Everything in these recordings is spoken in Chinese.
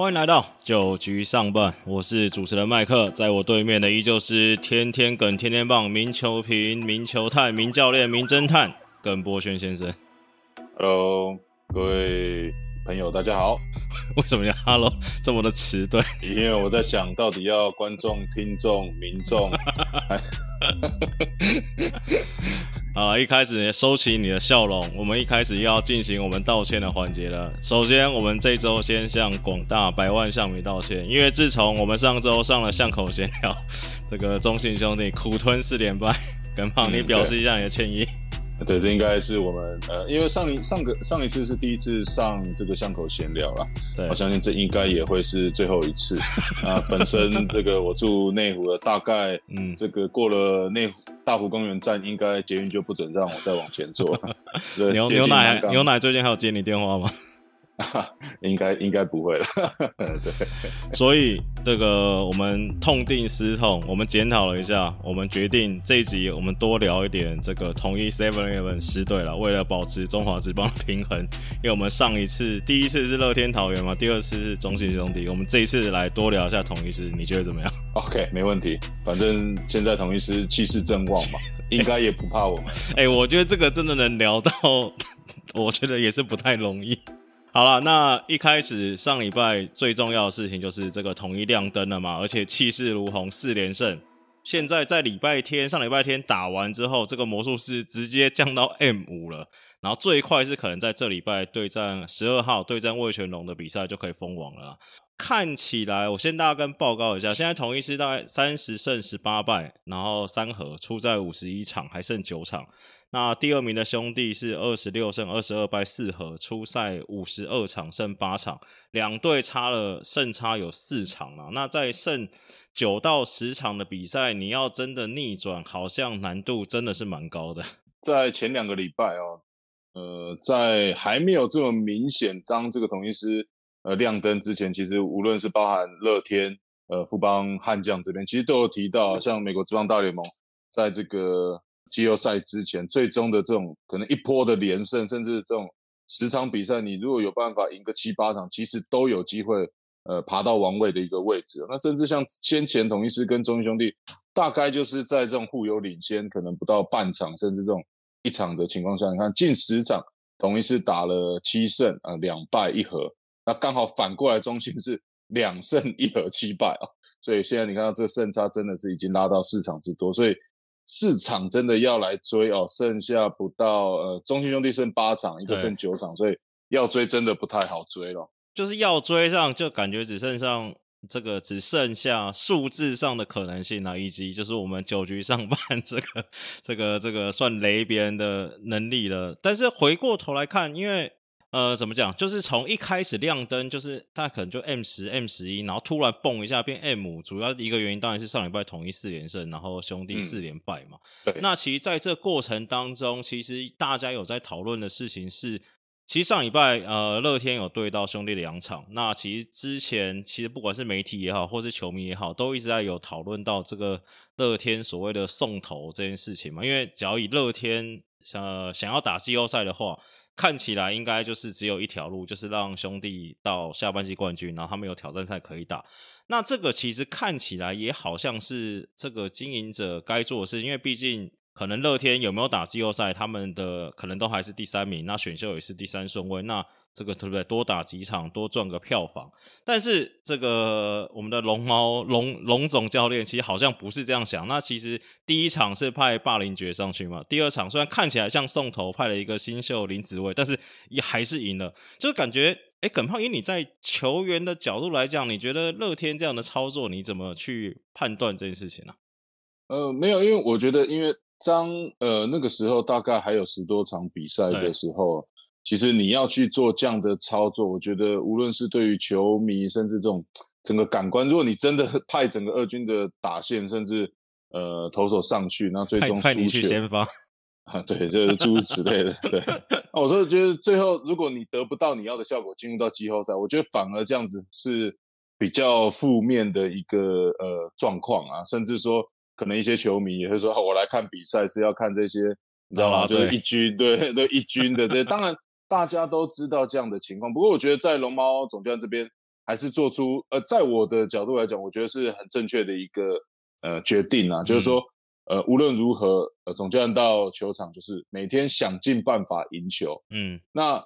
欢迎来到九局上半，我是主持人麦克，在我对面的依旧是天天梗、天天棒、名球评、名球探、名教练、名侦探耿博轩先生。Hello，各位朋友，大家好。为什么要 Hello 这么的迟钝？因为我在想到底要观众、听众、民众，好了，一开始收起你的笑容，我们一开始要进行我们道歉的环节了。首先，我们这周先向广大百万象迷道歉，因为自从我们上周上了巷口闲聊，这个中信兄弟苦吞四连败，跟胖，你嗯表示一下你的歉意。对，这应该是我们呃，因为上一上个上一次是第一次上这个巷口闲聊啦，对我，相信这应该也会是最后一次。啊，本身这个我住内湖的，大概嗯，这个过了内湖大湖公园站，应该捷运就不准让我再往前坐 牛牛奶牛奶最近还有接你电话吗？应该应该不会了。对，所以这个我们痛定思痛，我们检讨了一下，我们决定这一集我们多聊一点这个统一 Seven Eleven 狮队了，为了保持中华职棒的平衡，因为我们上一次第一次是乐天桃园嘛，第二次是中信兄弟，我们这一次来多聊一下统一师，你觉得怎么样？OK，没问题。反正现在统一师气势正旺嘛，应该也不怕我们。哎、我觉得这个真的能聊到，我觉得也是不太容易。好了，那一开始上礼拜最重要的事情就是这个统一亮灯了嘛，而且气势如虹，四连胜。现在在礼拜天上礼拜天打完之后，这个魔术师直接降到 M 五了，然后最快是可能在这礼拜对战十二号对战魏全龙的比赛就可以封王了。看起来，我先大家跟报告一下，现在统一师大概三十胜十八败，然后三和出在五十一场，还剩九场。那第二名的兄弟是二十六胜二十二败四和，出赛五十二场胜八场，两队差了胜差有四场啊。那在胜九到十场的比赛，你要真的逆转，好像难度真的是蛮高的。在前两个礼拜哦，呃，在还没有这么明显当这个统一师呃亮灯之前，其实无论是包含乐天、呃富邦悍将这边，其实都有提到，像美国职棒大联盟在这个季后赛之前，最终的这种可能一波的连胜，甚至这种十场比赛，你如果有办法赢个七八场，其实都有机会呃爬到王位的一个位置。那甚至像先前统一师跟中信兄弟，大概就是在这种互有领先，可能不到半场，甚至这种一场的情况下，你看近十场，统一是打了七胜啊两败一和，那刚好反过来中信是两胜一和七败啊，所以现在你看到这个胜差真的是已经拉到四场之多，所以四场真的要来追哦，剩下不到呃中信兄弟剩八场，一个对剩九场，所以要追真的不太好追了。就是要追上，就感觉只剩上这个只剩下数字上的可能性啊，以及就是我们九局上半这个这个这个算雷别人的能力了。但是回过头来看，因为呃怎么讲，就是从一开始亮灯，就是他可能就 M 十 M 十一，然后突然蹦一下变 M 五，主要一个原因当然是上礼拜统一四连胜，然后兄弟嗯四连败嘛。对，那其实在这过程当中，其实大家有在讨论的事情是，其实上礼拜呃乐天有对到兄弟两场，那其实之前其实不管是媒体也好，或是球迷也好，都一直在有讨论到这个乐天所谓的送头这件事情嘛，因为只要以乐天呃想要打季后赛的话。看起来应该就是只有一条路，就是让兄弟到下半季冠军，然后他们有挑战赛可以打。那这个其实看起来也好像是这个经营者该做的事，因为毕竟可能乐天有没有打季后赛，他们的可能都还是第三名，那选秀也是第三顺位，那这个对不对？多打几场，多赚个票房。但是这个我们的龙猫龙龙总教练其实好像不是这样想。那其实第一场是派霸凌爵上去嘛，第二场虽然看起来像送头派了一个新秀林子伟，但是也还是赢了，就是感觉。哎，耿胖，以你在球员的角度来讲，你觉得乐天这样的操作，你怎么去判断这件事情呢、呃，没有，因为我觉得，因为张呃那个时候大概还有十多场比赛的时候，其实你要去做这样的操作，我觉得无论是对于球迷，甚至这种整个感官，如果你真的 派整个二军的打线，甚至呃投手上去，那最终派派你输球去先发，啊，对，就是诸如此类的，对。那我说，觉得最后如果你得不到你要的效果，进入到季后赛，我觉得反而这样子是比较负面的一个呃状况啊，甚至说可能一些球迷也会说，哦我来看比赛是要看这些，你知道吗？就是一军，对对，一军的这，当然大家都知道这样的情况，不过我觉得在龙猫总教练这边还是做出呃，在我的角度来讲，我觉得是很正确的一个呃决定啊，就是说呃，无论如何，呃，总教练到球场就是每天想尽办法赢球，嗯，那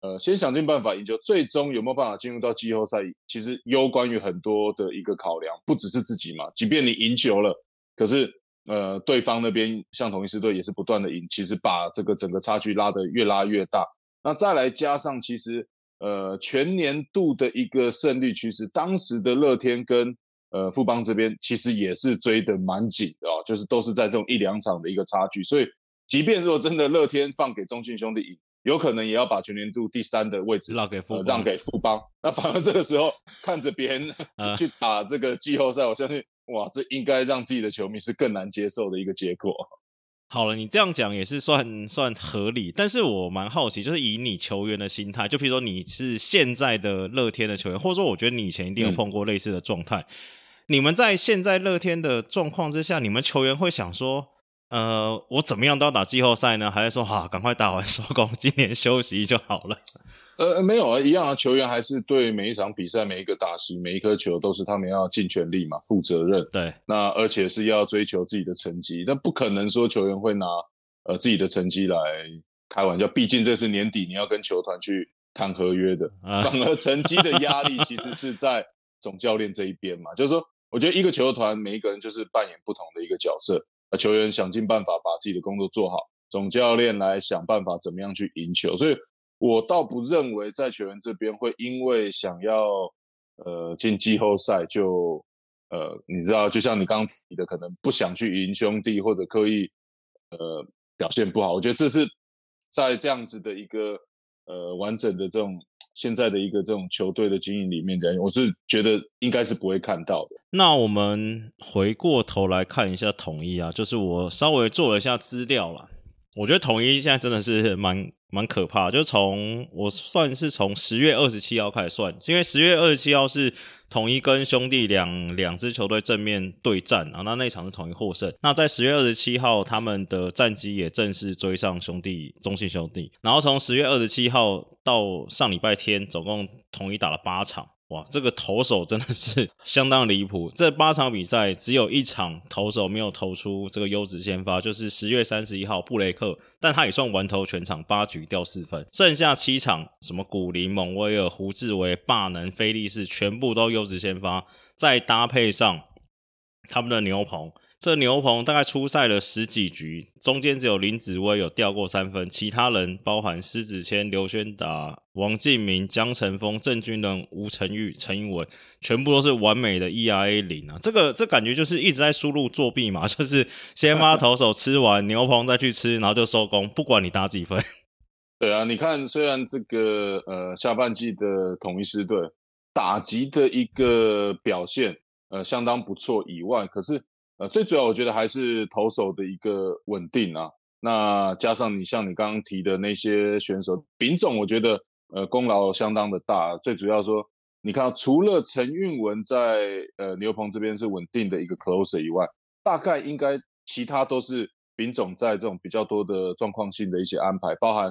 呃，先想尽办法赢球，最终有没有办法进入到季后赛，其实攸关于很多的一个考量，不只是自己嘛，即便你赢球了，可是呃，对方那边像同一支队也是不断的赢，其实把这个整个差距拉得越拉越大，那再来加上其实。呃，全年度的一个胜率其实，当时的乐天跟呃富邦这边其实也是追得蛮紧的哦，就是都是在这种一两场的一个差距，所以即便如果真的乐天放给中信兄弟赢，有可能也要把全年度第三的位置让给富让给富邦，那反而这个时候看着别人 去打这个季后赛，我相信哇，这应该让自己的球迷是更难接受的一个结果。好了，你这样讲也是算算合理，但是我蛮好奇，就是以你球员的心态，就比如说你是现在的乐天的球员，或者说我觉得你以前一定有碰过类似的状态，你们在现在乐天的状况之下，你们球员会想说，呃，我怎么样都要打季后赛呢？还是说，哈，赶快打完 收工，今年休息就好了？呃，没有啊，一样啊。球员还是对每一场比赛、每一个打席、每一颗球，都是他们要尽全力嘛，负责任。对，那而且是要追求自己的成绩，但不可能说球员会拿呃自己的成绩来开玩笑。毕竟这是年底，你要跟球团去谈合约的，反而成绩的压力其实是在总教练这一边嘛。就是说，我觉得一个球团每一个人就是扮演不同的一个角色，呃，球员想尽办法把自己的工作做好，总教练来想办法怎么样去赢球，所以。我倒不认为在球员这边会因为想要呃进季后赛就呃你知道就像你刚刚提的可能不想去赢兄弟或者刻意呃表现不好，我觉得这是在这样子的一个呃完整的这种现在的一个这种球队的经营里面的，我是觉得应该是不会看到的。那我们回过头来看一下统一啊，就是我稍微做了一下资料了，我觉得统一现在真的是蛮。蛮可怕，就从我算是从十月二十七号开始算，因为十月二十七号是统一跟兄弟两两支球队正面对战啊，那那场是统一获胜。那在十月二十七号，他们的战绩也正式追上兄弟中信兄弟，然后从十月二十七号到上礼拜天，总共统一打了八场。哇，这个投手真的是 相当离谱！这八场比赛只有一场投手没有投出这个优质先发，就是十月三十一号布雷克，但他也算完投全场，八局掉四分。剩下七场，什么古林、蒙威尔、胡志伟、霸能、菲利士，全部都优质先发，再搭配上他们的牛棚。这牛棚大概出赛了十几局，中间只有林子威有掉过三分，其他人包含施子谦、刘轩达、王敬明、江晨峰、郑军人、吴成玉、陈英文，全部都是完美的 ERA 零啊！这个这感觉就是一直在输入作弊嘛，就是先发投手吃完 牛棚再去吃，然后就收工，不管你打几分。对啊，你看，虽然这个呃下半季的统一狮队打击的一个表现呃相当不错以外，可是。呃，最主要我觉得还是投手的一个稳定啊。那加上你像你刚刚提的那些选手，丙总我觉得呃功劳相当的大。最主要说，你看除了陈运文在呃牛棚这边是稳定的一个 closer 以外，大概应该其他都是丙总在这种比较多的状况性的一些安排，包含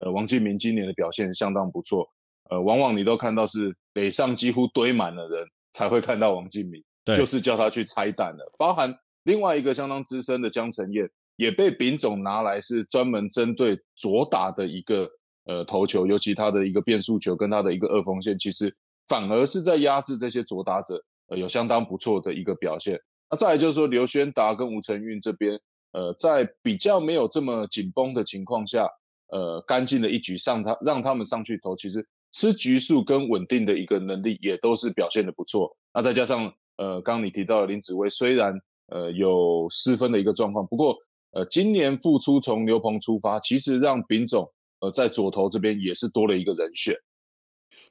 呃王敬明今年的表现相当不错。呃，往往你都看到是垒上几乎堆满了人才会看到王敬明。就是叫他去拆弹了，包含另外一个相当资深的江晨燕，也被丙总拿来是专门针对左打的一个呃投球，尤其他的一个变速球跟他的一个二锋线，其实反而是在压制这些左打者，呃有相当不错的一个表现。那再来就是说刘轩达跟吴承运这边，呃在比较没有这么紧绷的情况下，呃干净的一局上他让他们上去投，其实吃局数跟稳定的一个能力也都是表现的不错。那再加上。呃，刚你提到林子威，虽然呃有失分的一个状况，不过呃今年复出从牛棚出发，其实让丙总呃在左投这边也是多了一个人选。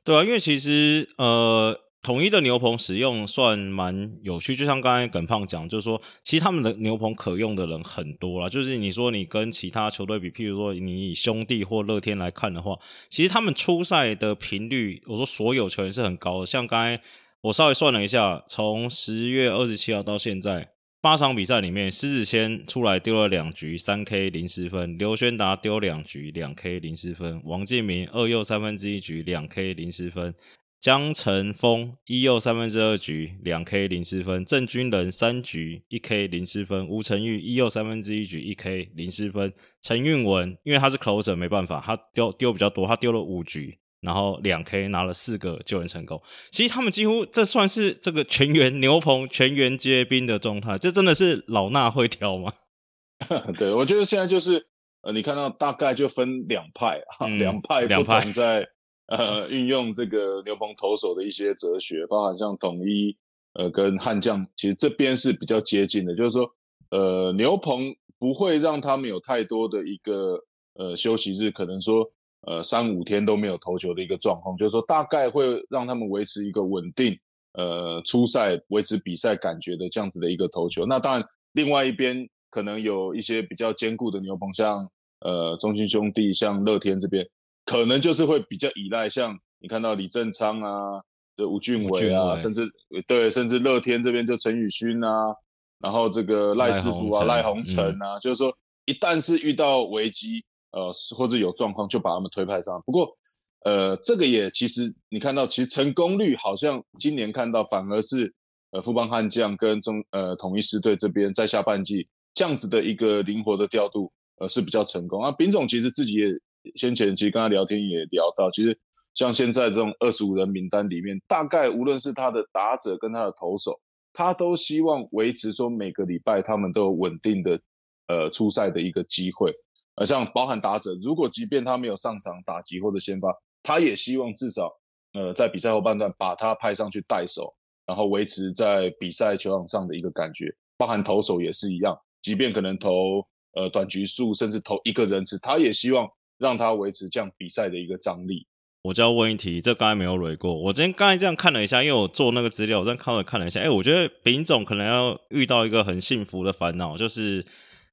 对啊，因为其实呃统一的牛棚使用算蛮有趣，就像刚才耿胖讲，就是说其实他们的牛棚可用的人很多啦。就是你说你跟其他球队比，譬如说你以兄弟或乐天来看的话，其实他们出赛的频率，我说所有球员是很高的，像刚才。我稍微算了一下，从十月二十七号到现在八场比赛里面，狮子先出来丢了两局三 K 零失分，刘轩达丢两局两 K 零失分，王建民二又三分之一局两 K 零失分江晨峰一又三分之二局两 K 零失分，郑军人三局一 K 零失分，吴成玉一又三分之一局一 K 零失分，陈运文因为他是 closer 没办法，他丢丢比较多，他丢了五局，然后两 K 拿了四个救援成功。其实他们几乎这算是这个全员牛棚全员皆兵的状态，这真的是老衲会挑吗？对，我觉得现在就是呃，你看到大概就分两派啊，两派不同在。呃，运用这个牛棚投手的一些哲学，包含像统一，呃，跟悍将，其实这边是比较接近的。就是说，呃，牛棚不会让他们有太多的一个呃休息日，可能说呃三五天都没有投球的一个状况。就是说，大概会让他们维持一个稳定，呃，初赛维持比赛感觉的这样子的一个投球。那当然，另外一边可能有一些比较坚固的牛棚，像呃中心兄弟，像乐天这边。可能就是会比较依赖，像你看到李正昌啊，的吴俊伟啊，甚至对，甚至乐天这边就陈宇勋啊，然后这个赖师傅啊，赖鸿成啊，就是说一旦是遇到危机，呃，或者有状况，就把他们推派上。不过，呃，这个也其实你看到，其实成功率好像今年看到反而是呃富邦悍将跟中呃统一狮队这边在下半季这样子的一个灵活的调度，呃是比较成功啊。丙总其实自己也。先前其实跟他聊天也聊到，其实像现在这种二十五人名单里面，大概无论是他的打者跟他的投手，他都希望维持说每个礼拜他们都有稳定的呃出赛的一个机会。呃，像包含打者，如果即便他没有上场打击或者先发，他也希望至少呃在比赛后半段把他派上去带手，然后维持在比赛球场上的一个感觉。包含投手也是一样，即便可能投呃短局数，甚至投一个人次，他也希望。让他维持这样比赛的一个张力，我就要问一题，这刚才没有蕊过。我今天刚才这样看了一下，因为我做那个资料，我在看了看了一下，哎，我觉得丙总可能要遇到一个很幸福的烦恼，就是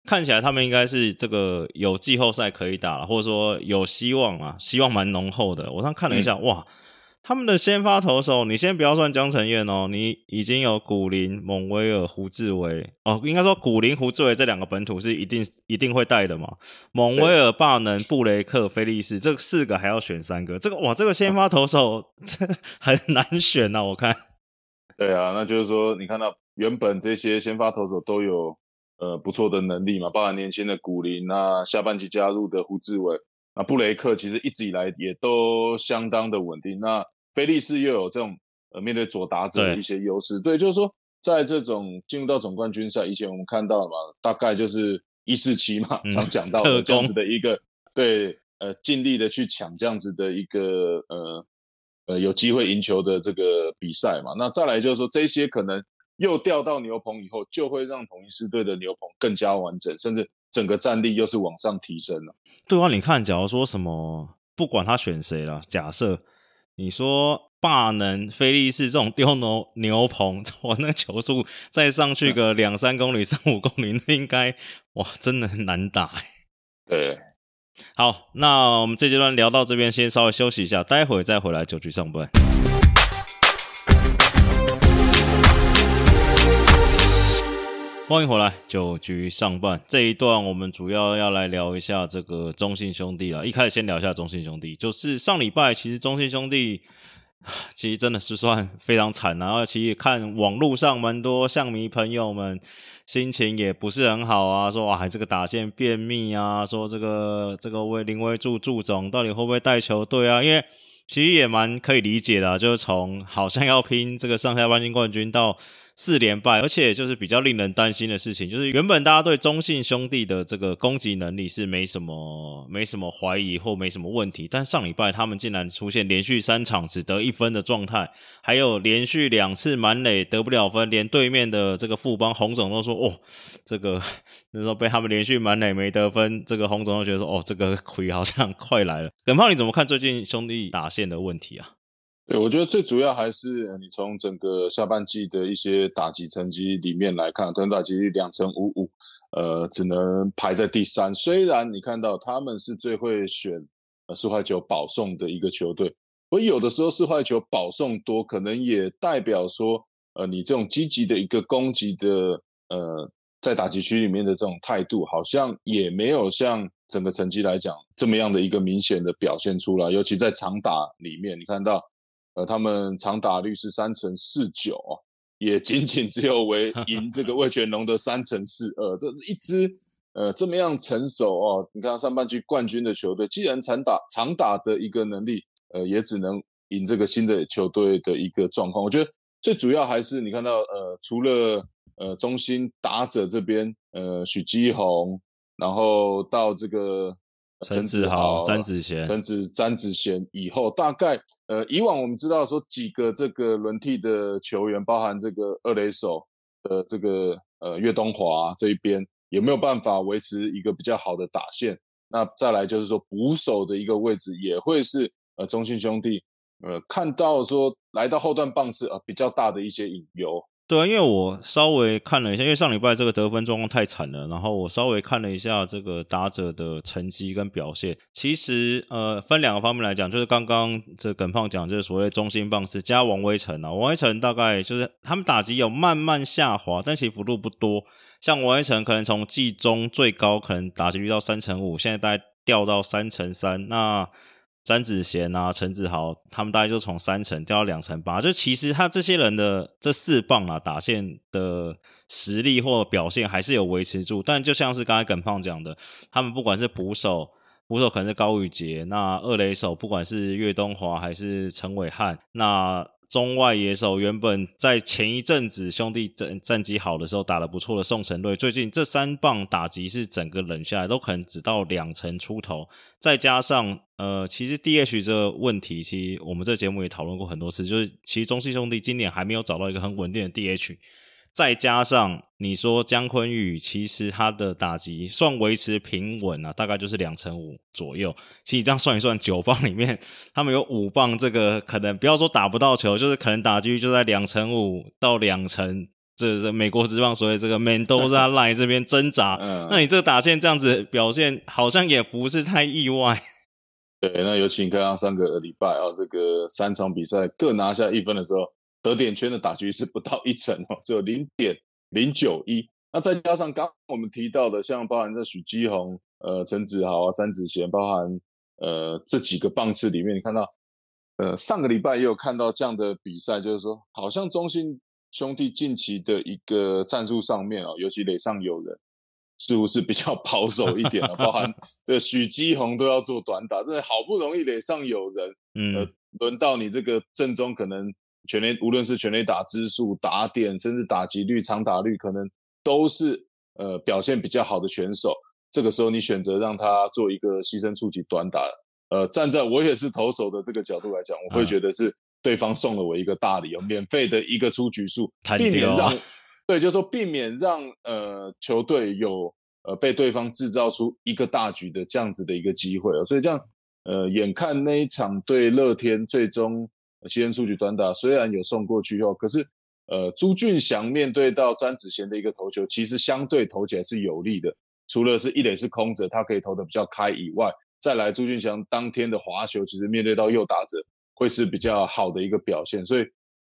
看起来他们应该是这个有季后赛可以打，或者说有希望啊，希望蛮浓厚的。我刚看了一下，哇！他们的先发投手，你先不要算江承彦哦，你已经有古林、蒙威尔、胡志伟哦，应该说古林、胡志伟这两个本土是一定一定会带的嘛。蒙威尔、霸能、布雷克、菲利斯这四个还要选三个，这个哇，这个先发投手这 很难选呐，我看。对啊，那就是说，你看到原本这些先发投手都有呃不错的能力嘛，包含年轻的古林啊，下半季加入的胡志伟，那布雷克其实一直以来也都相当的稳定，那。菲利斯又有这种呃面对左打者的一些优势，对，就是说在这种进入到总冠军赛以前，我们看到了嘛，大概就是一四七嘛，常讲到的这样子的一个对，呃，尽力的去抢这样子的一个呃呃有机会赢球的这个比赛嘛。那再来就是说这些可能又调到牛棚以后，就会让统一狮队的牛棚更加完整，甚至整个战力又是往上提升了。对啊，你看，假如说什么不管他选谁了，假设。你说霸能、菲利斯这种丢牛牛棚，我，那球速再上去个两三公里、三五公里，那应该哇，真的很难打。对，好，那我们这阶段聊到这边，先稍微休息一下，待会再回来九局上班。欢迎回来，九局上半这一段，我们主要要来聊一下这个中信兄弟了。一开始先聊一下中信兄弟，就是上礼拜其实中信兄弟 其实真的是算非常惨啊。而且看网络上蛮多象迷朋友们心情也不是很好啊，说哇，这个打线便秘啊，说这个这个威林威助助总到底会不会带球队啊？因为其实也蛮可以理解的，就是从好像要拼这个上下半季冠军到。四连败，而且就是比较令人担心的事情，就是原本大家对中信兄弟的这个攻击能力是没什么、没什么怀疑或没什么问题，但上礼拜他们竟然出现连续三场只得一分的状态，还有连续两次满垒得不了分，连对面的这个富邦洪总都说：“哦，这个那时候被他们连续满垒没得分，这个洪总都觉得说：‘哦，这个 亏好像快来了。’耿胖，你怎么看最近兄弟打线的问题啊？”对，我觉得最主要还是你从整个下半季的一些打击成绩里面来看，团打击率两成五五，呃，只能排在第三。虽然你看到他们是最会选四坏球保送的一个球队，我有的时候四坏球保送多，可能也代表说，呃，你这种积极的一个攻击的呃在打击区里面的这种态度，好像也没有像整个成绩来讲这么样的一个明显的表现出来。尤其在长打里面，你看到。呃，他们长打率是三成四九，也仅仅只有为 赢这个魏全龙的三成四二。这一支呃这么样成熟哦，你看上半季冠军的球队，既然长打长打的一个能力，呃，也只能赢这个新的球队的一个状况。我觉得最主要还是你看到呃，除了呃中心打者这边，呃许基宏，然后到这个。陈子豪、詹子贤、陈子詹子贤以后，大概呃，以往我们知道说几个这个轮替的球员，包含这个二垒手的这个呃岳东华这一边，有没有办法维持一个比较好的打线？那再来就是说捕手的一个位置，也会是呃中信兄弟呃看到说来到后段棒次呃比较大的一些隐忧。对啊，因为我稍微看了一下，因为上礼拜这个得分状况太惨了，然后我稍微看了一下这个打者的成绩跟表现。其实呃，分两个方面来讲，就是刚刚这耿胖讲，就是所谓中心棒是加王威成啊，王威成大概就是他们打击有慢慢下滑，但其实幅度不多。像王威成可能从季中最高可能打击率到三成五，现在大概掉到三成三。那詹子贤啊，陈子豪，他们大概就从三层掉到两层八。就其实他这些人的这四棒啊，打线的实力或表现还是有维持住。但就像是刚才耿胖讲的，他们不管是捕手，捕手可能是高宇杰，那二垒手不管是岳东华还是陈伟汉，那。中外野手原本在前一阵子兄弟战战绩好的时候打得不错的宋承瑞，最近这三棒打击是整个冷下来，都可能只到两成出头。再加上呃，其实 DH 这个问题，其实我们这节目也讨论过很多次，就是其实中信兄弟今年还没有找到一个很稳定的 DH。再加上你说姜昆宇，其实他的打击算维持平稳啊，大概就是两成五左右。其实这样算一算，九棒里面他们有五棒，这个可能不要说打不到球，就是可能打击就在两成五到两成。这这美国职棒所谓这个 Mendoza Line 这边挣扎，那你这个打线这样子表现，好像也不是太意外。对，那尤其你刚刚上个礼拜啊，这个三场比赛各拿下一分的时候。得点圈的打局是不到一成哦，只有零点零九一。那再加上刚我们提到的，像包含这许基宏、呃陈子豪啊、詹子贤，包含呃这几个棒次里面，你看到呃上个礼拜也有看到这样的比赛，就是说好像中信兄弟近期的一个战术上面哦，尤其垒上有人，似乎是比较 保守一点的，包含 这许基宏都要做短打，真的好不容易垒上有人，嗯，轮到你这个正中可能。全垒无论是全垒打支数、打点，甚至打击率、长打率，可能都是呃表现比较好的选手。这个时候你选择让他做一个牺牲触及短打，呃，站在我也是投手的这个角度来讲，我会觉得是对方送了我一个大礼，免费的一个出局数，避免让 对，就是说避免让呃球队有呃被对方制造出一个大局的这样子的一个机会哦所以这样呃，眼看那一场对乐天最终。牺牲出局短打虽然有送过去后，可是呃朱俊祥面对到詹子贤的一个投球，其实相对投起来是有利的。除了是一垒是空着，他可以投的比较开以外，再来朱俊祥当天的滑球，其实面对到右打者会是比较好的一个表现。所以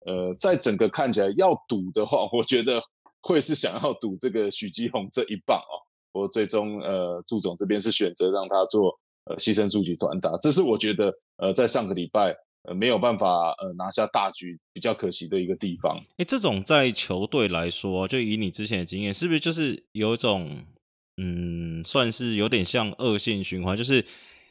呃，在整个看起来要赌的话，我觉得会是想要赌这个许基宏这一棒哦。我最终呃朱总这边是选择让他做呃牺牲出局短打，这是我觉得呃在上个礼拜。呃，没有办法呃拿下大局，比较可惜的一个地方。哎，这种在球队来说，就以你之前的经验，是不是就是有一种嗯，算是有点像恶性循环？就是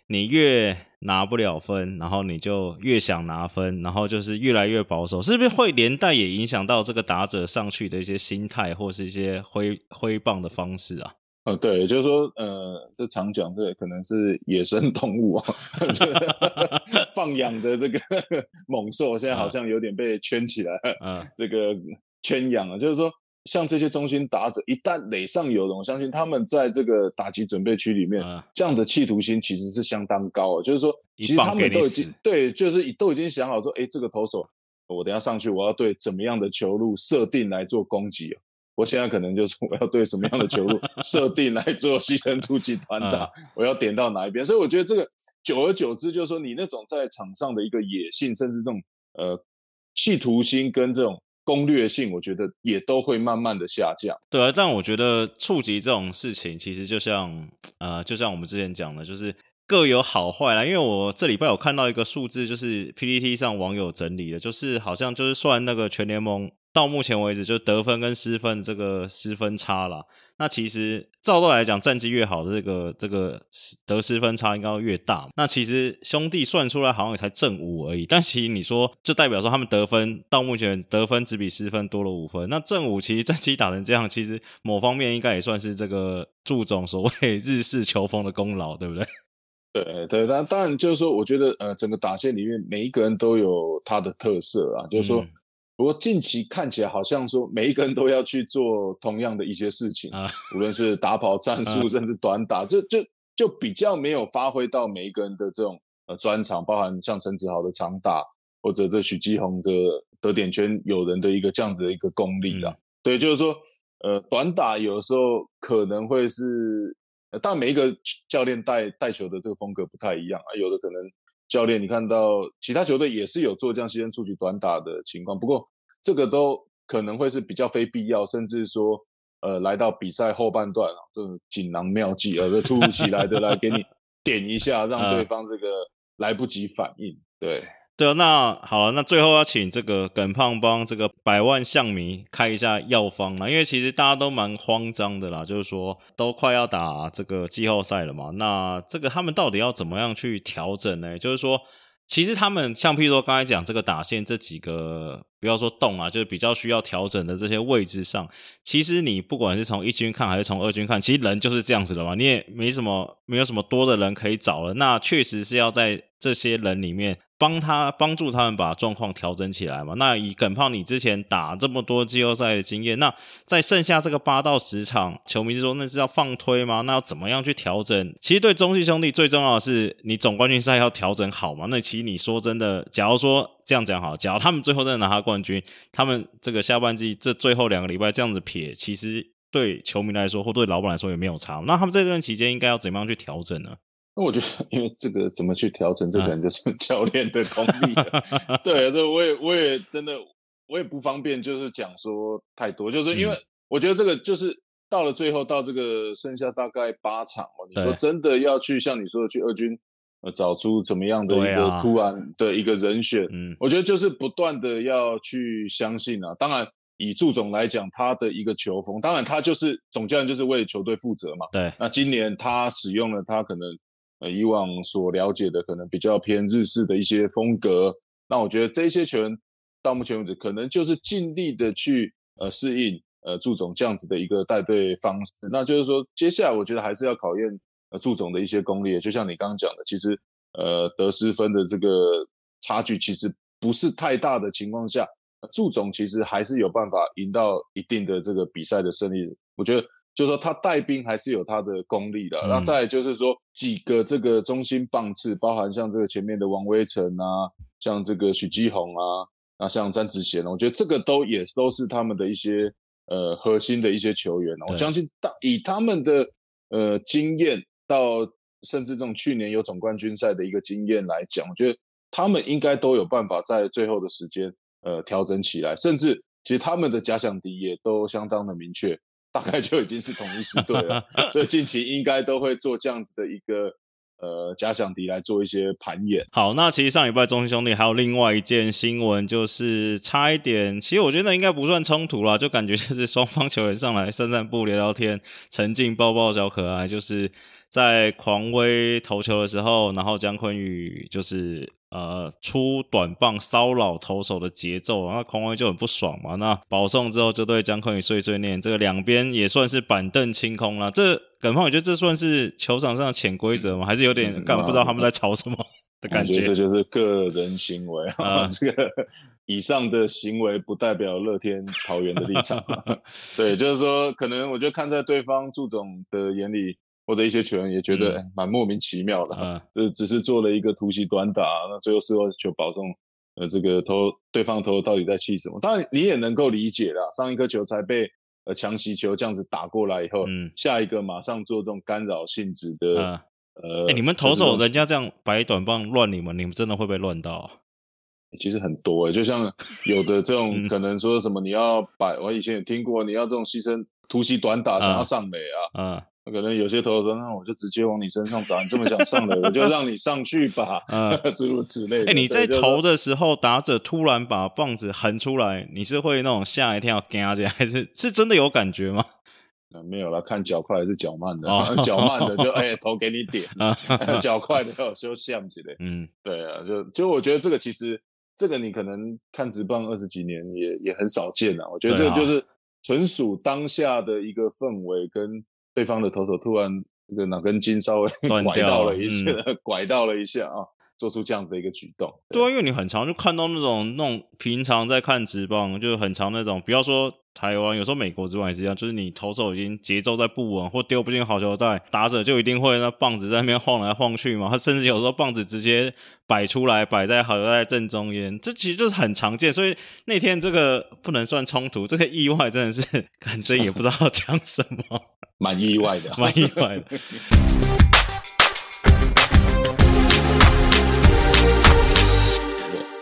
你越拿不了分，然后你就越想拿分，然后就是越来越保守，是不是会连带也影响到这个打者上去的一些心态，或是一些挥挥棒的方式啊？呃，对，就是说，呃，这常讲，这可能是野生动物啊，放养的这个 猛兽，现在好像有点被圈起来，嗯，这个圈养了。就是说，像这些中心打者，一旦垒上有人，我相信他们在这个打击准备区里面，这样的企图心其实是相当高。就是说，其实他们都已经对，就是都已经想好说，哎，这个投手，我等下上去，我要对怎么样的球路设定来做攻击啊。我现在可能就是我要对什么样的球路 设定来做牺牲出击团打，我要点到哪一边，所以我觉得这个久而久之，就是说你那种在场上的一个野性，甚至这种呃企图心跟这种攻略性，我觉得也都会慢慢的下降。对啊，但我觉得触及这种事情，其实就像呃，就像我们之前讲的，就是各有好坏啦。因为我这礼拜有看到一个数字，就是 PPT 上网友整理的，就是好像就是算那个全联盟到目前为止就得分跟失分这个失分差啦。那其实照道来讲，战绩越好的这个这个得失分差应该要越大。那其实兄弟算出来好像也才正五而已，但其实你说就代表说他们得分到目前得分只比失分多了五分。那正五其实战绩打成这样，其实某方面应该也算是这个祝总所谓 日式球风的功劳，对不对？对对，但当然就是说，我觉得呃，整个打线里面每一个人都有他的特色啊，就是说。不过近期看起来好像说每一个人都要去做同样的一些事情啊，无论是打跑战术，甚至短打，就就就比较没有发挥到每一个人的这种呃专长，包含像陈子豪的长打，或者这许继宏的得点圈有人的一个这样子的一个功力啊。对，就是说呃短打有的时候可能会是，但每一个教练带带球的这个风格不太一样啊，有的可能。教练，你看到其他球队也是有做这样牺牲出局短打的情况，不过这个都可能会是比较非必要，甚至说，呃，来到比赛后半段啊，这种锦囊妙计，呃，突如其来的来给你点一下，让对方这个来不及反应，对。对啊，那好了，那最后要请这个耿胖帮这个百万象迷开一下药方啦，因为其实大家都蛮慌张的啦，就是说都快要打这个季后赛了嘛，那这个他们到底要怎么样去调整呢？就是说。其实他们像，譬如说刚才讲这个打线这几个，不要说动啊，就是比较需要调整的这些位置上，其实你不管是从一军看还是从二军看，其实人就是这样子的嘛，你也没什么，没有什么多的人可以找了，那确实是要在这些人里面。帮他帮助他们把状况调整起来嘛？那以耿胖你之前打这么多季后赛的经验，那在剩下这个八到十场，球迷是说那是要放推吗？那要怎么样去调整？其实对中信兄弟最重要的是，你总冠军赛要调整好嘛？那其实你说真的，假如说这样讲好，假如他们最后真的拿下冠军，他们这个下半季这最后两个礼拜这样子撇，其实对球迷来说或对老板来说也没有差。那他们这段期间应该要怎么样去调整呢？那我觉得，因为这个怎么去调整，这可能就是教练的功力。对，这我也我也真的我也不方便，就是讲说太多，就是因为我觉得这个就是到了最后，到这个剩下大概八场哦，你说真的要去像你说的去二军呃找出怎么样的一个突然的一个人选，嗯，我觉得就是不断的要去相信啊。当然，以祝总来讲，他的一个球风，当然他就是总教练，就是为球队负责嘛。对，那今年他使用了他可能呃。以往所了解的可能比较偏日式的一些风格，那我觉得这些球员到目前为止可能就是尽力的去呃适应呃祝总这样子的一个带队方式。那就是说，接下来我觉得还是要考验呃祝总的一些功力。就像你刚刚讲的，其实呃得失分的这个差距其实不是太大的情况下，祝总其实还是有办法赢到一定的这个比赛的胜利。我觉得。就是说，他带兵还是有他的功力的。那再就是说，几个这个中心棒次，包含像这个前面的王威成啊，像这个许基宏啊，那像詹子贤，我觉得这个都也都是他们的一些呃核心的一些球员。我相信，大以他们的呃经验，到甚至这种去年有总冠军赛的一个经验来讲，我觉得他们应该都有办法在最后的时间呃调整起来。甚至其实他们的假想敌也都相当的明确。大概就已经是同一支队了，所以近期应该都会做这样子的一个呃假想敌来做一些盘演。好，那其实上礼拜中心兄弟还有另外一件新闻，就是差一点，其实我觉得应该不算冲突啦，就感觉就是双方球员上来散散步、聊聊天、沉浸抱抱小可爱，就是在狂威投球的时候，然后姜昆宇就是。呃，出短棒骚扰投手的节奏，那狂威就很不爽嘛。那保送之后就对江坤宇碎碎念，这个两边也算是板凳清空了。这耿胖，我觉得这算是球场上的潜规则吗？还是有点干不知道他们在吵什么的感觉？这就是个人行为啊。这个以上的行为不代表乐天桃园的立场。对，就是说，可能我觉得看在对方祝总的眼里。或者一些球员也觉得蛮莫名其妙的，这只是做了一个突袭短打，那最后四号球保送，呃，这个投对方投到底在气什么？当然你也能够理解啦，上一颗球才被呃强袭球这样子打过来以后，嗯下一个马上做这种干扰性质的，呃，你们投手人家这样摆短棒乱你们，你们真的会被乱到？其实很多诶，就像有的这种可能说什么你要摆，我以前也听过，你要这种牺牲突袭短打想要上垒啊，嗯。可能有些投手说，那我就直接往你身上砸，你这么想上的，我就让你上去吧，诸如此类。哎，你在投的时候，打者突然把棒子横出来，你是会那种吓一跳、惊下还是是真的有感觉吗？啊没有了，看脚快还是脚慢的，脚慢的就 哎投给你点，脚快的要修相之类。嗯，对啊，就就我觉得这个其实这个你可能看直棒二十几年也也很少见啊。我觉得这个就是纯属当下的一个氛围跟。对方的头头突然这个哪根筋稍微 拐到了一下，拐到了一下啊，做出这样子的一个举动。对啊，因为你很常就看到那种那种平常在看直棒，就是很常那种，不要说。台湾有时候美国之外也是一样，就是你投手已经节奏在不稳，或丢不进好球带，打者就一定会那棒子在那边晃来晃去嘛。他甚至有时候棒子直接摆出来，摆在好球带正中间，这其实就是很常见。所以那天这个不能算冲突，这个意外真的是，反正也不知道讲什么，蛮意外的，蛮意外的。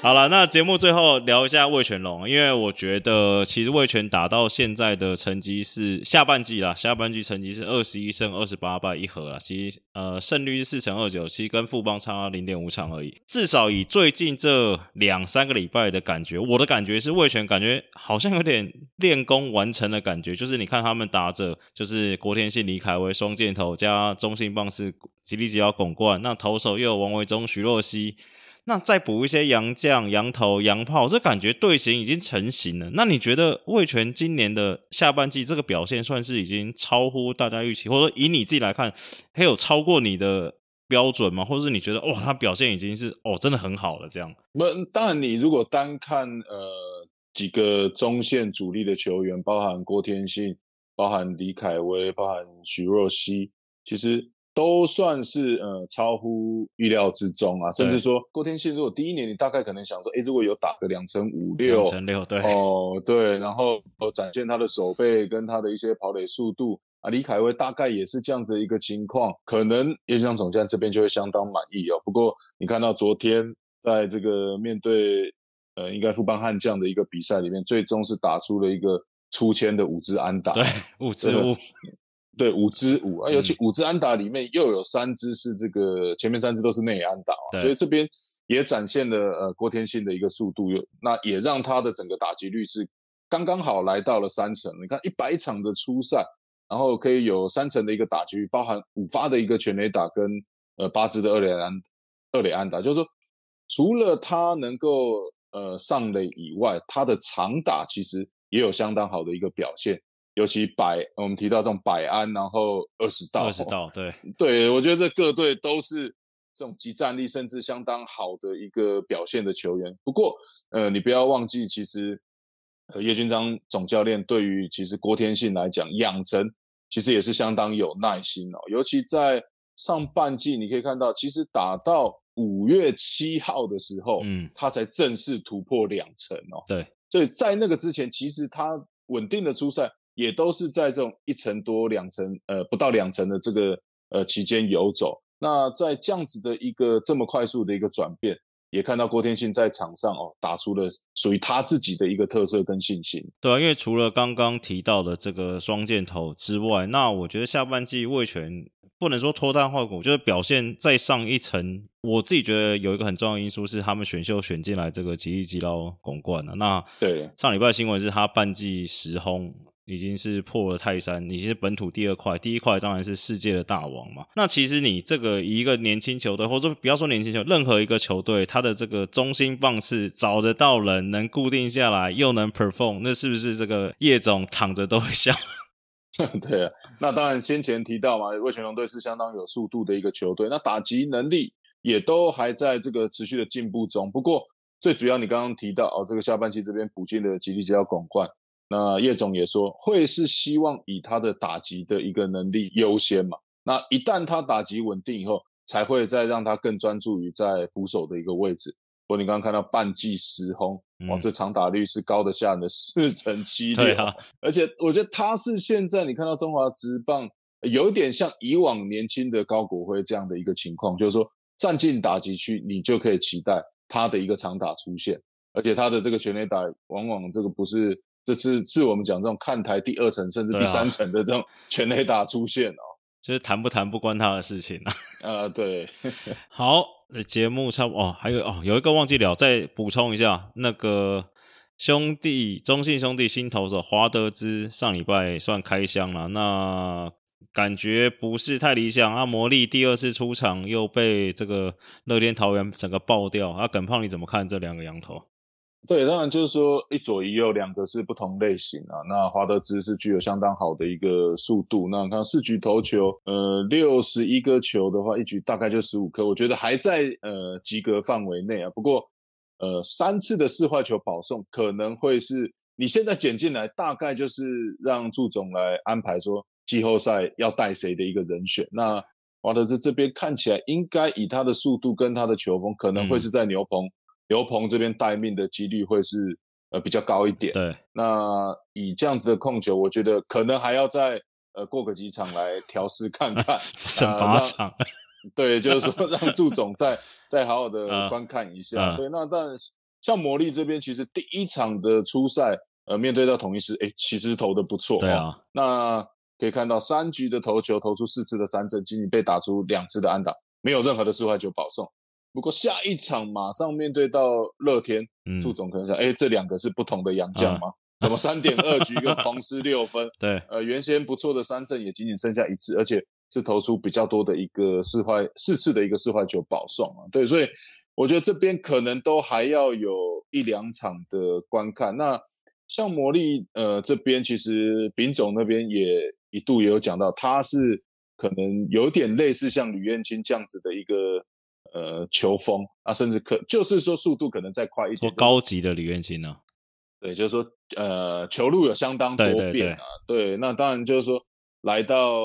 好了，那节目最后聊一下魏全龙，因为我觉得其实魏全打到现在的成绩是下半季啦，下半季成绩是二十一胜二十八败一和啊，其实呃胜率是四成二九，其实跟富邦差零点五场而已。至少以最近这两三个礼拜的感觉，我的感觉是魏全感觉好像有点练功完成的感觉，就是你看他们打着，就是郭天信、李凯威双箭头加中信棒是吉利吉要拱冠，那投手又有王维忠、徐若曦。那再补一些洋将、洋头、洋炮，这感觉队形已经成型了。那你觉得魏权今年的下半季这个表现算是已经超乎大家预期，或者以你自己来看，还有超过你的标准吗？或者是你觉得哇，他表现已经是哦，真的很好了这样？那，当然你如果单看呃几个中线主力的球员，包含郭天信、包含李凯威、包含徐若曦，其实。都算是呃超乎预料之中啊，甚至说郭天信如果第一年你大概可能想说，哎，如果有打个两成五六，两成六，对，哦对，然后展现他的手背跟他的一些跑垒速度啊，李凯威大概也是这样子一个情况，可能叶军总监这边就会相当满意哦。不过你看到昨天在这个面对呃应该富邦悍将的一个比赛里面，最终是打出了一个出千的五支安打，对，五支五。对五支五啊，尤其五支安打里面又有三支是这个前面三支都是内安打，所以这边也展现了呃郭天信的一个速度，又那也让他的整个打击率是刚刚好来到了三成。你看一百场的初赛，然后可以有三成的一个打击率，包含五发的一个全垒打跟呃八支的二垒安二垒安打，就是说除了他能够呃上垒以外，他的长打其实也有相当好的一个表现。尤其百，我们提到这种百安，然后二十道，二十道，对，对我觉得这各队都是这种集战力甚至相当好的一个表现的球员。不过，呃，你不要忘记，其实，呃，叶军章总教练对于其实郭天信来讲，养成其实也是相当有耐心哦。尤其在上半季，你可以看到，其实打到五月七号的时候，嗯，他才正式突破两成哦。对，所以在那个之前，其实他稳定的出赛。也都是在这种一层多两层，呃，不到两层的这个呃期间游走。那在这样子的一个这么快速的一个转变，也看到郭天信在场上哦，打出了属于他自己的一个特色跟信心。对啊，因为除了刚刚提到的这个双箭头之外，那我觉得下半季魏权不能说脱单换骨，就是表现再上一层。我自己觉得有一个很重要的因素是他们选秀选进来这个吉利吉捞拱冠了。那对上礼拜新闻是他半季十轰。已经是破了泰山，已经是本土第二块，第一块当然是世界的大王嘛。那其实你这个一个年轻球队，或者不要说年轻球，任何一个球队，他的这个中心棒次找得到人，能固定下来，又能 perform，那是不是这个叶总躺着都会笑？对啊，那当然先前提到嘛，魏全龙队是相当有速度的一个球队，那打击能力也都还在这个持续的进步中。不过最主要，你刚刚提到哦，这个下半期这边补进的吉利吉要广冠。那叶总也说，会是希望以他的打击的一个能力优先嘛？那一旦他打击稳定以后，才会再让他更专注于在捕手的一个位置。不过你刚刚看到半季十轰，哇，这长打率是高的吓人的四成七六，而且我觉得他是现在你看到中华职棒有点像以往年轻的高国辉这样的一个情况，就是说站进打击区，你就可以期待他的一个长打出现，而且他的这个全垒打往往这个不是。这次是我们讲这种看台第二层甚至第三层的这种 全垒打出现哦，就是谈不谈不关他的事情啊。呃，对，好，节目差不哦，还有哦，有一个忘记了，再补充一下，那个兄弟中信兄弟新投手华德兹上礼拜算开箱了，那感觉不是太理想啊。魔力第二次出场又被这个乐天桃园整个爆掉啊。耿胖你怎么看这两个羊头？对，当然就是说一左一右，两个是不同类型啊。那华德兹是具有相当好的一个速度，那看四局投球，呃，六十一个球的话，一局大概就十五颗，我觉得还在呃及格范围内啊。不过，呃，三次的四坏球保送可能会是你现在捡进来，大概就是让祝总来安排说季后赛要带谁的一个人选。那华德兹这边看起来应该以他的速度跟他的球风，可能会是在牛棚。牛棚这边待命的几率会是呃比较高一点。对，那以这样子的控球，我觉得可能还要再呃过个几场来调试看看。剩八场。对，就是说让祝总再再好好的观看一下。对，那但像魔力这边，其实第一场的初赛呃面对到统一师，哎，其实投的不错。对啊。那可以看到三局的投球投出四次的三振，仅仅被打出两次的安打，没有任何的四坏球保送。不过下一场马上面对到乐天，祝总可能想，哎，这两个是不同的洋将吗？怎么三点二局跟狂失六分？对，呃，原先不错的三振也仅仅剩下一次，而且是投出比较多的一个四坏四次的一个四坏球保送啊。对，所以我觉得这边可能都还要有一两场的观看。那像魔力呃这边，其实丙总那边也一度也有讲到，他是可能有点类似像吕彦青这样子的一个。呃，球风啊，甚至可就是说速度可能再快一点，高级的李元清呢？对，就是说呃，球路有相当多变啊。对，那当然就是说来到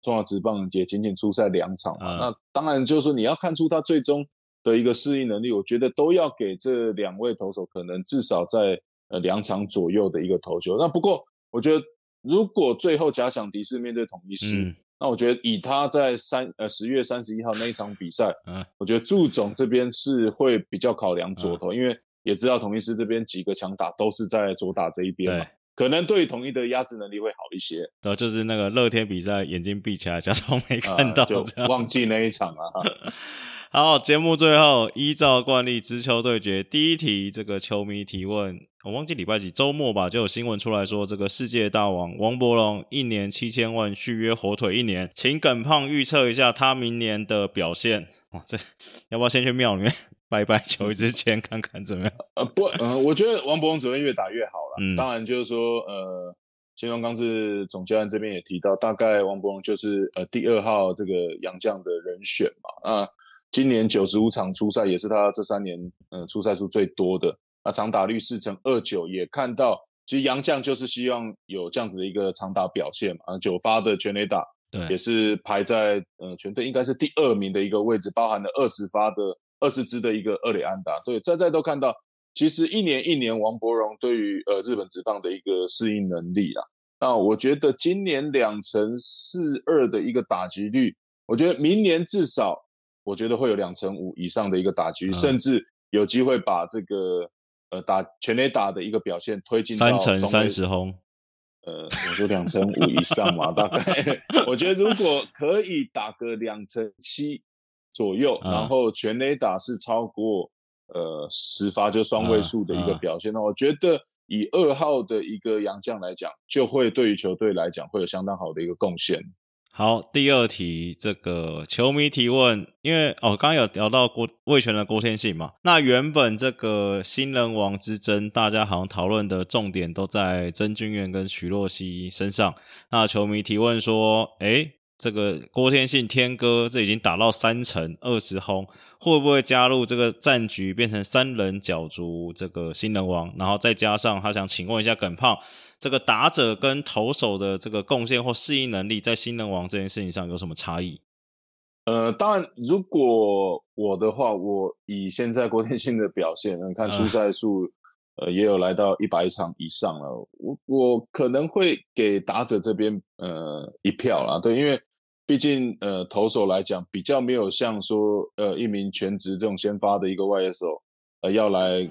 中华职棒也仅仅出赛两场嘛。那当然就是说你要看出他最终的一个适应能力，我觉得都要给这两位投手可能至少在呃两场左右的一个投球。那不过我觉得如果最后假想敌是面对统一师。那我觉得以他在三呃十月三十一号那一场比赛，嗯，我觉得祝总这边是会比较考量左投，因为也知道统一师这边几个强打都是在左打这一边嘛，可能对统一的压制能力会好一些。对，就是那个乐天比赛，眼睛闭起来假装没看到，就忘记那一场啊。好，节目最后依照惯例，直球对决第一题，这个球迷提问。我忘记礼拜几周末吧，就有新闻出来说，这个世界大王王伯龙一年七千万续约火腿一年，请耿胖预测一下他明年的表现。哇，这要不要先去庙里面 拜拜求一支签，看看怎么样？呃，不，呃，我觉得王伯龙只会越打越好了。嗯，当然就是说，呃，新庄刚志总教练这边也提到，大概王伯龙就是呃第二号这个洋将的人选嘛。啊，今年九十五场出赛也是他这三年呃出赛数最多的。那长打率四成二九，也看到，其实杨将就是希望有这样子的一个长打表现嘛。啊，九发的全垒打，对，也是排在呃全队应该是第二名的一个位置，包含了二十发的二十支的一个二垒安打。对，在在都看到，其实一年一年王伯荣对于呃日本职棒的一个适应能力啦。那我觉得今年两成四二的一个打击率，我觉得明年至少我觉得会有两成五以上的一个打击率，甚至有机会把这个。呃，打全垒打的一个表现推进三成三十轰，呃，我说两成五以上嘛，大概。我觉得如果可以打个两成七左右，然后全垒打是超过呃十发就双位数的一个表现，那我觉得以二号的一个洋将来讲，就会对于球队来讲会有相当好的一个贡献。好，第二题，这个球迷提问，因为哦，刚刚有聊到郭魏权的郭天信嘛，那原本这个新人王之争，大家好像讨论的重点都在曾俊彦跟徐若曦身上。那球迷提问说，诶，这个郭天信天哥，这已经打到三成二十轰。会不会加入这个战局，变成三人角逐这个新人王？然后再加上他想请问一下耿胖，这个打者跟投手的这个贡献或适应能力，在新人王这件事情上有什么差异？呃，当然，如果我的话，我以现在郭天信的表现，你看出赛数，呃，也有来到一百场以上了，我我可能会给打者这边呃一票啦，对，因为。毕竟，呃，投手来讲，比较没有像说，呃，一名全职这种先发的一个外野手，呃，要来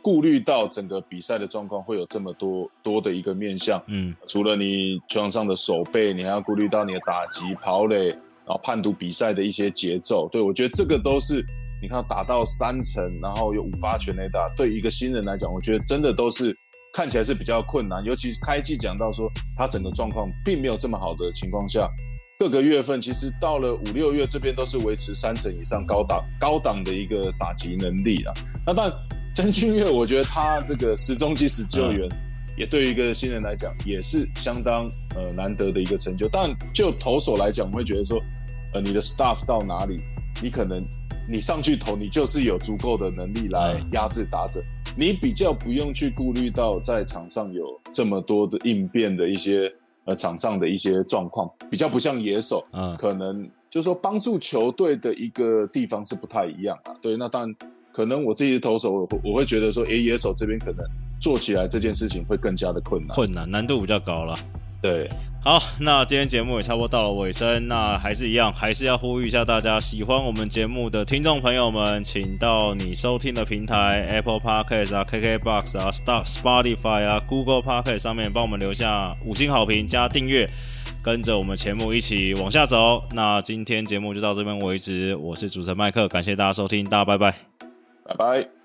顾虑到整个比赛的状况会有这么多多的一个面向。嗯，除了你球场上的手背，你还要顾虑到你的打击、跑垒，然后判读比赛的一些节奏。对我觉得这个都是你看打到三层，然后有五发全垒打，对一个新人来讲，我觉得真的都是看起来是比较困难。尤其开季讲到说他整个状况并没有这么好的情况下。各个月份其实到了五六月这边都是维持三成以上高档高档的一个打击能力了。那但曾俊岳，我觉得他这个始终及时救援，也对于一个新人来讲也是相当呃难得的一个成就。但就投手来讲，我会觉得说，呃，你的 staff 到哪里，你可能你上去投，你就是有足够的能力来压制打者，你比较不用去顾虑到在场上有这么多的应变的一些。呃，场上的一些状况比较不像野手，嗯，可能就是说帮助球队的一个地方是不太一样啊。对，那当然可能我自己的投手，我我会觉得说，诶，野手这边可能做起来这件事情会更加的困难，困难难度比较高了。对，好，那今天节目也差不多到了尾声，那还是一样，还是要呼吁一下大家，喜欢我们节目的听众朋友们，请到你收听的平台 Apple Podcast 啊、KKBox 啊、Star Spotify 啊、Google Podcast 上面帮我们留下五星好评加订阅，跟着我们节目一起往下走。那今天节目就到这边为止，我是主持人麦克，感谢大家收听，大家拜拜，拜拜。